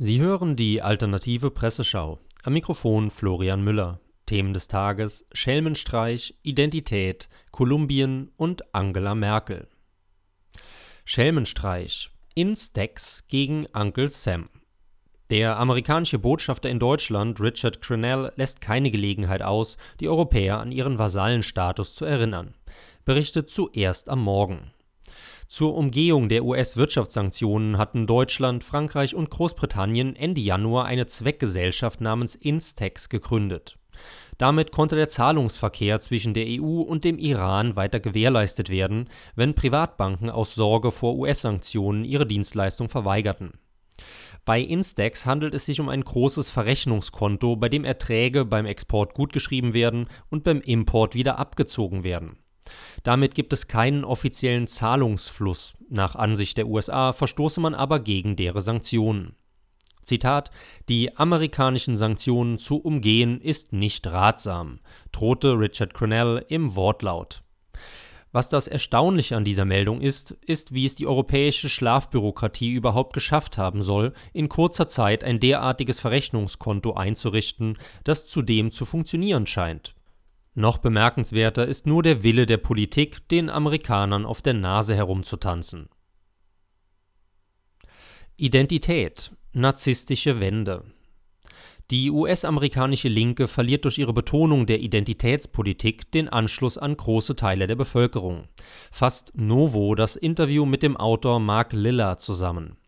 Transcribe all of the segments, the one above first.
Sie hören die alternative Presseschau. Am Mikrofon Florian Müller. Themen des Tages: Schelmenstreich, Identität, Kolumbien und Angela Merkel. Schelmenstreich. In Stacks gegen Uncle Sam. Der amerikanische Botschafter in Deutschland, Richard Crenell, lässt keine Gelegenheit aus, die Europäer an ihren Vasallenstatus zu erinnern. Berichtet zuerst am Morgen. Zur Umgehung der US-Wirtschaftssanktionen hatten Deutschland, Frankreich und Großbritannien Ende Januar eine Zweckgesellschaft namens Instex gegründet. Damit konnte der Zahlungsverkehr zwischen der EU und dem Iran weiter gewährleistet werden, wenn Privatbanken aus Sorge vor US-Sanktionen ihre Dienstleistung verweigerten. Bei Instex handelt es sich um ein großes Verrechnungskonto, bei dem Erträge beim Export gutgeschrieben werden und beim Import wieder abgezogen werden damit gibt es keinen offiziellen Zahlungsfluss. Nach Ansicht der USA verstoße man aber gegen deren Sanktionen. Zitat: Die amerikanischen Sanktionen zu umgehen ist nicht ratsam, drohte Richard Cronell im Wortlaut. Was das Erstaunliche an dieser Meldung ist, ist, wie es die europäische Schlafbürokratie überhaupt geschafft haben soll, in kurzer Zeit ein derartiges Verrechnungskonto einzurichten, das zudem zu funktionieren scheint. Noch bemerkenswerter ist nur der Wille der Politik, den Amerikanern auf der Nase herumzutanzen. Identität narzisstische Wende Die US-amerikanische Linke verliert durch ihre Betonung der Identitätspolitik den Anschluss an große Teile der Bevölkerung. Fasst Novo das Interview mit dem Autor Mark Liller zusammen.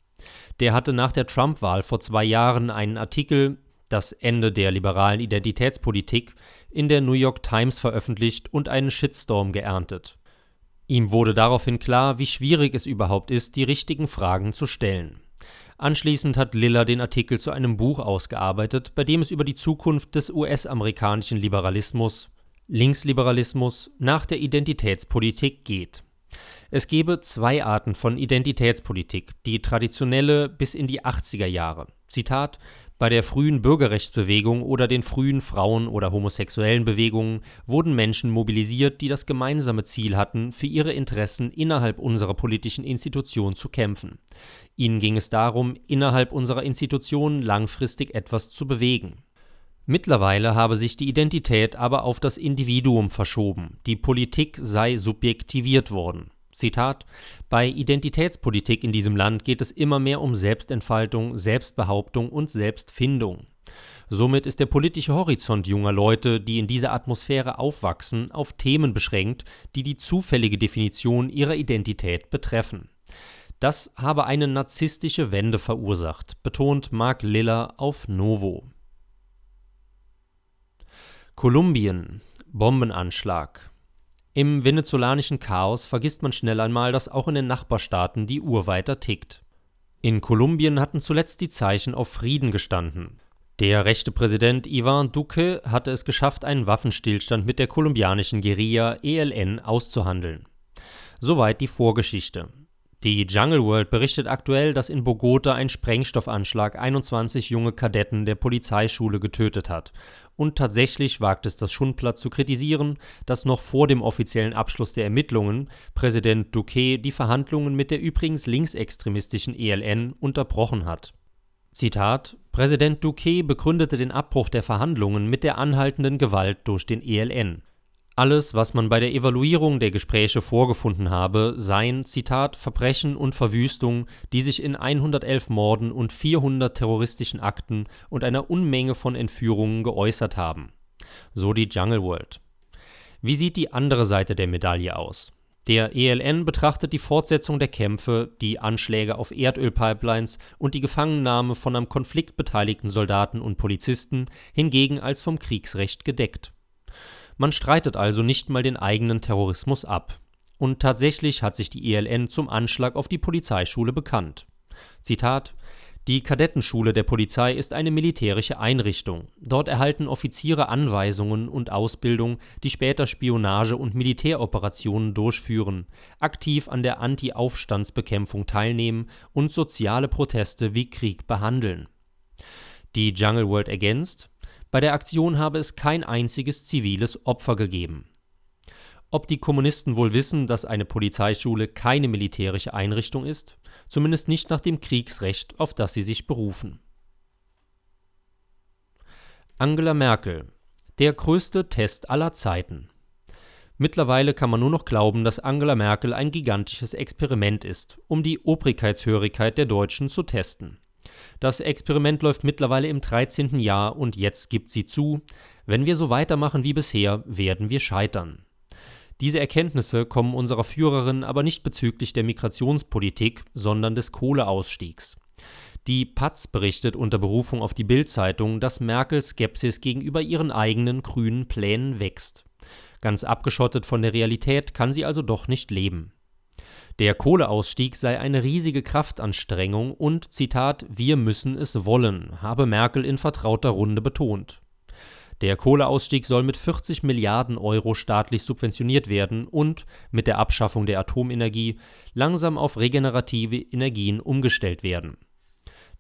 Der hatte nach der Trump-Wahl vor zwei Jahren einen Artikel Das Ende der liberalen Identitätspolitik in der New York Times veröffentlicht und einen Shitstorm geerntet. Ihm wurde daraufhin klar, wie schwierig es überhaupt ist, die richtigen Fragen zu stellen. Anschließend hat Liller den Artikel zu einem Buch ausgearbeitet, bei dem es über die Zukunft des US-amerikanischen Liberalismus, Linksliberalismus, nach der Identitätspolitik geht. Es gebe zwei Arten von Identitätspolitik, die traditionelle bis in die 80er Jahre. Zitat bei der frühen Bürgerrechtsbewegung oder den frühen Frauen- oder homosexuellen Bewegungen wurden Menschen mobilisiert, die das gemeinsame Ziel hatten, für ihre Interessen innerhalb unserer politischen Institution zu kämpfen. Ihnen ging es darum, innerhalb unserer Institutionen langfristig etwas zu bewegen. Mittlerweile habe sich die Identität aber auf das Individuum verschoben, die Politik sei subjektiviert worden Zitat: Bei Identitätspolitik in diesem Land geht es immer mehr um Selbstentfaltung, Selbstbehauptung und Selbstfindung. Somit ist der politische Horizont junger Leute, die in dieser Atmosphäre aufwachsen, auf Themen beschränkt, die die zufällige Definition ihrer Identität betreffen. Das habe eine narzisstische Wende verursacht, betont Mark Liller auf Novo. Kolumbien Bombenanschlag im venezolanischen Chaos vergisst man schnell einmal, dass auch in den Nachbarstaaten die Uhr weiter tickt. In Kolumbien hatten zuletzt die Zeichen auf Frieden gestanden. Der rechte Präsident Ivan Duque hatte es geschafft, einen Waffenstillstand mit der kolumbianischen Guerilla ELN auszuhandeln. Soweit die Vorgeschichte. Die Jungle World berichtet aktuell, dass in Bogota ein Sprengstoffanschlag 21 junge Kadetten der Polizeischule getötet hat. Und tatsächlich wagt es das Schundblatt zu kritisieren, dass noch vor dem offiziellen Abschluss der Ermittlungen Präsident Duque die Verhandlungen mit der übrigens linksextremistischen ELN unterbrochen hat. Zitat: Präsident Duque begründete den Abbruch der Verhandlungen mit der anhaltenden Gewalt durch den ELN. Alles, was man bei der Evaluierung der Gespräche vorgefunden habe, seien, Zitat, Verbrechen und Verwüstung, die sich in 111 Morden und 400 terroristischen Akten und einer Unmenge von Entführungen geäußert haben. So die Jungle World. Wie sieht die andere Seite der Medaille aus? Der ELN betrachtet die Fortsetzung der Kämpfe, die Anschläge auf Erdölpipelines und die Gefangennahme von am Konflikt beteiligten Soldaten und Polizisten hingegen als vom Kriegsrecht gedeckt. Man streitet also nicht mal den eigenen Terrorismus ab. Und tatsächlich hat sich die ELN zum Anschlag auf die Polizeischule bekannt. Zitat Die Kadettenschule der Polizei ist eine militärische Einrichtung. Dort erhalten Offiziere Anweisungen und Ausbildung, die später Spionage und Militäroperationen durchführen, aktiv an der Anti-Aufstandsbekämpfung teilnehmen und soziale Proteste wie Krieg behandeln. Die Jungle World ergänzt, bei der Aktion habe es kein einziges ziviles Opfer gegeben. Ob die Kommunisten wohl wissen, dass eine Polizeischule keine militärische Einrichtung ist? Zumindest nicht nach dem Kriegsrecht, auf das sie sich berufen. Angela Merkel. Der größte Test aller Zeiten. Mittlerweile kann man nur noch glauben, dass Angela Merkel ein gigantisches Experiment ist, um die Obrigkeitshörigkeit der Deutschen zu testen. Das Experiment läuft mittlerweile im 13. Jahr und jetzt gibt sie zu, wenn wir so weitermachen wie bisher, werden wir scheitern. Diese Erkenntnisse kommen unserer Führerin aber nicht bezüglich der Migrationspolitik, sondern des Kohleausstiegs. Die Paz berichtet unter Berufung auf die Bild-Zeitung, dass Merkels Skepsis gegenüber ihren eigenen grünen Plänen wächst. Ganz abgeschottet von der Realität kann sie also doch nicht leben. Der Kohleausstieg sei eine riesige Kraftanstrengung und, Zitat, wir müssen es wollen, habe Merkel in vertrauter Runde betont. Der Kohleausstieg soll mit 40 Milliarden Euro staatlich subventioniert werden und mit der Abschaffung der Atomenergie langsam auf regenerative Energien umgestellt werden.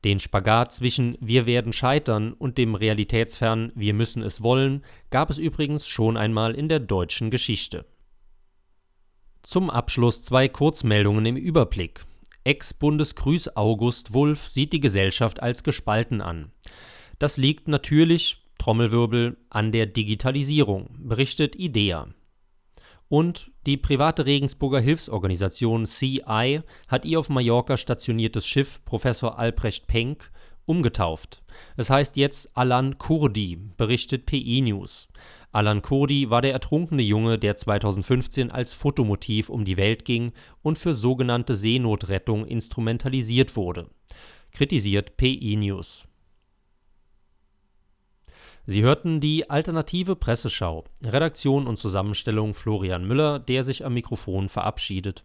Den Spagat zwischen Wir werden scheitern und dem realitätsfernen Wir müssen es wollen gab es übrigens schon einmal in der deutschen Geschichte. Zum Abschluss zwei Kurzmeldungen im Überblick. Ex-Bundesgrüß August Wulff sieht die Gesellschaft als gespalten an. Das liegt natürlich Trommelwirbel an der Digitalisierung, berichtet IDEA. Und die private Regensburger Hilfsorganisation CI hat ihr auf Mallorca stationiertes Schiff Professor Albrecht Penck umgetauft. Es heißt jetzt Alan Kurdi, berichtet PI News. Alan Kurdi war der ertrunkene Junge, der 2015 als Fotomotiv um die Welt ging und für sogenannte Seenotrettung instrumentalisiert wurde. Kritisiert PI News. Sie hörten die alternative Presseschau. Redaktion und Zusammenstellung Florian Müller, der sich am Mikrofon verabschiedet.